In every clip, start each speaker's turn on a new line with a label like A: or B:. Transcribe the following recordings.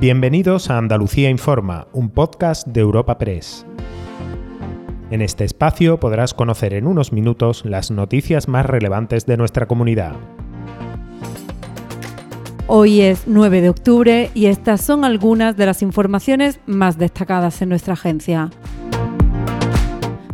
A: Bienvenidos a Andalucía Informa, un podcast de Europa Press. En este espacio podrás conocer en unos minutos las noticias más relevantes de nuestra comunidad.
B: Hoy es 9 de octubre y estas son algunas de las informaciones más destacadas en nuestra agencia.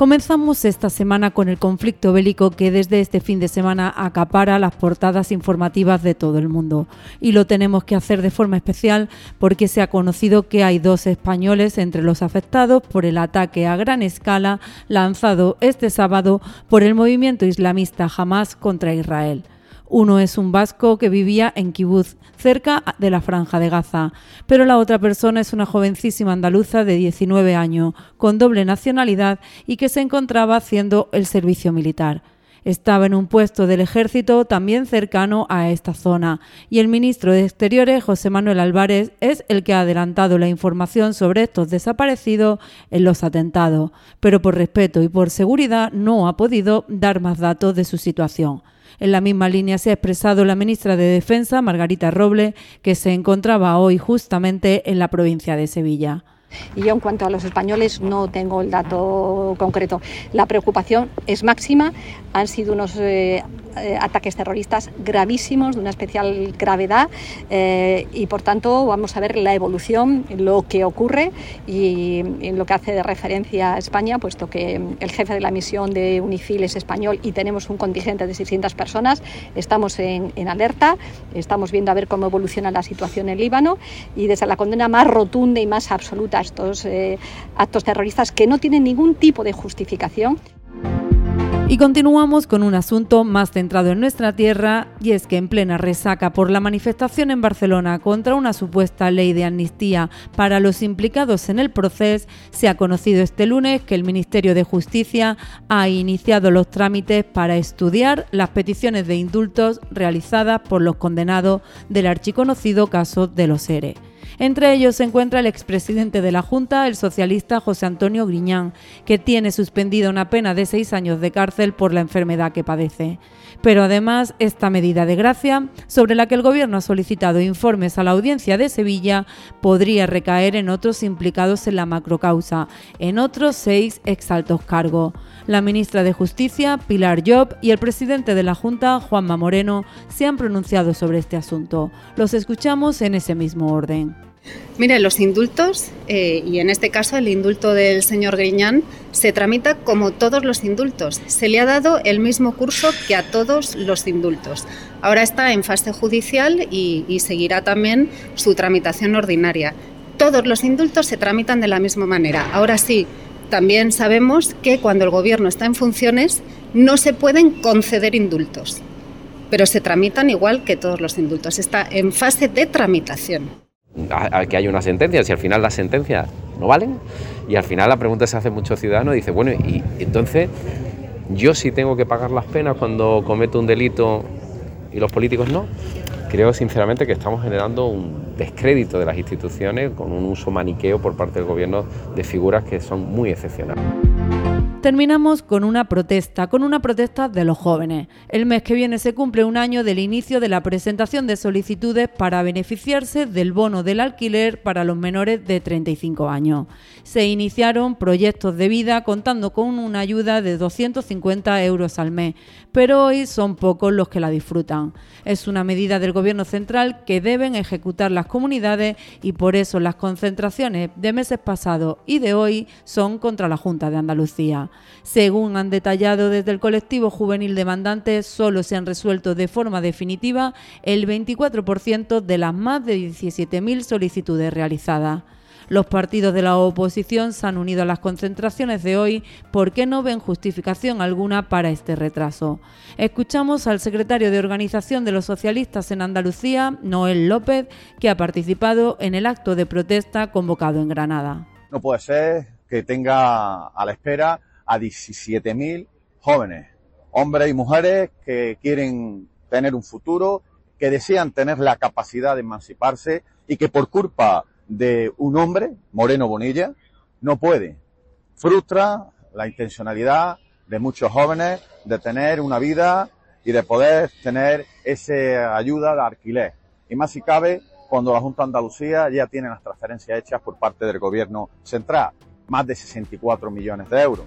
B: Comenzamos esta semana con el conflicto bélico que desde este fin de semana acapara las portadas informativas de todo el mundo. Y lo tenemos que hacer de forma especial porque se ha conocido que hay dos españoles entre los afectados por el ataque a gran escala lanzado este sábado por el movimiento islamista Hamas contra Israel. Uno es un vasco que vivía en Kibbutz, cerca de la franja de Gaza, pero la otra persona es una jovencísima andaluza de 19 años, con doble nacionalidad y que se encontraba haciendo el servicio militar. Estaba en un puesto del ejército también cercano a esta zona y el ministro de Exteriores, José Manuel Álvarez, es el que ha adelantado la información sobre estos desaparecidos en los atentados, pero por respeto y por seguridad no ha podido dar más datos de su situación. En la misma línea se ha expresado la ministra de Defensa, Margarita Roble, que se encontraba hoy justamente en la provincia de Sevilla.
C: Y yo en cuanto a los españoles no tengo el dato concreto. La preocupación es máxima. Han sido unos eh, eh, ataques terroristas gravísimos, de una especial gravedad, eh, y por tanto vamos a ver la evolución, lo que ocurre y lo que hace de referencia a España, puesto que el jefe de la misión de UNIFIL es español y tenemos un contingente de 600 personas, estamos en, alerta, estamos viendo a ver cómo evoluciona la situación en Líbano y desde la condena más rotunda y más absoluta estos eh, actos terroristas que no tienen ningún tipo de justificación.
B: Y continuamos con un asunto más centrado en nuestra tierra, y es que en plena resaca por la manifestación en Barcelona contra una supuesta ley de amnistía para los implicados en el proceso, se ha conocido este lunes que el Ministerio de Justicia ha iniciado los trámites para estudiar las peticiones de indultos realizadas por los condenados del archiconocido caso de los ERE. Entre ellos se encuentra el expresidente de la Junta, el socialista José Antonio Griñán, que tiene suspendida una pena de seis años de cárcel por la enfermedad que padece. Pero además, esta medida de gracia, sobre la que el Gobierno ha solicitado informes a la audiencia de Sevilla, podría recaer en otros implicados en la macrocausa, en otros seis exaltos cargos. La ministra de Justicia, Pilar Job, y el presidente de la Junta, Juanma Moreno, se han pronunciado sobre este asunto. Los escuchamos en ese mismo orden.
D: Mire, los indultos, eh, y en este caso el indulto del señor Griñán, se tramita como todos los indultos. Se le ha dado el mismo curso que a todos los indultos. Ahora está en fase judicial y, y seguirá también su tramitación ordinaria. Todos los indultos se tramitan de la misma manera. Ahora sí, también sabemos que cuando el Gobierno está en funciones no se pueden conceder indultos, pero se tramitan igual que todos los indultos. Está en fase de tramitación
E: a, que hay una sentencia, si al final las sentencias no valen, y al final la pregunta se hace mucho ciudadano, dice, bueno, y entonces yo sí tengo que pagar las penas cuando cometo un delito y los políticos no. Creo sinceramente que estamos generando un descrédito de las instituciones con un uso maniqueo por parte del gobierno de figuras que son muy excepcionales.
B: Terminamos con una protesta, con una protesta de los jóvenes. El mes que viene se cumple un año del inicio de la presentación de solicitudes para beneficiarse del bono del alquiler para los menores de 35 años. Se iniciaron proyectos de vida contando con una ayuda de 250 euros al mes, pero hoy son pocos los que la disfrutan. Es una medida del Gobierno central que deben ejecutar las comunidades y por eso las concentraciones de meses pasados y de hoy son contra la Junta de Andalucía. Según han detallado desde el colectivo juvenil demandante, solo se han resuelto de forma definitiva el 24% de las más de 17.000 solicitudes realizadas. Los partidos de la oposición se han unido a las concentraciones de hoy porque no ven justificación alguna para este retraso. Escuchamos al secretario de Organización de los Socialistas en Andalucía, Noel López, que ha participado en el acto de protesta convocado en Granada.
F: No puede ser que tenga a la espera a 17.000 jóvenes, hombres y mujeres que quieren tener un futuro, que desean tener la capacidad de emanciparse y que por culpa de un hombre, Moreno Bonilla, no puede. Frustra la intencionalidad de muchos jóvenes de tener una vida y de poder tener esa ayuda de alquiler. Y más si cabe cuando la Junta Andalucía ya tiene las transferencias hechas por parte del Gobierno central, más de 64 millones de euros.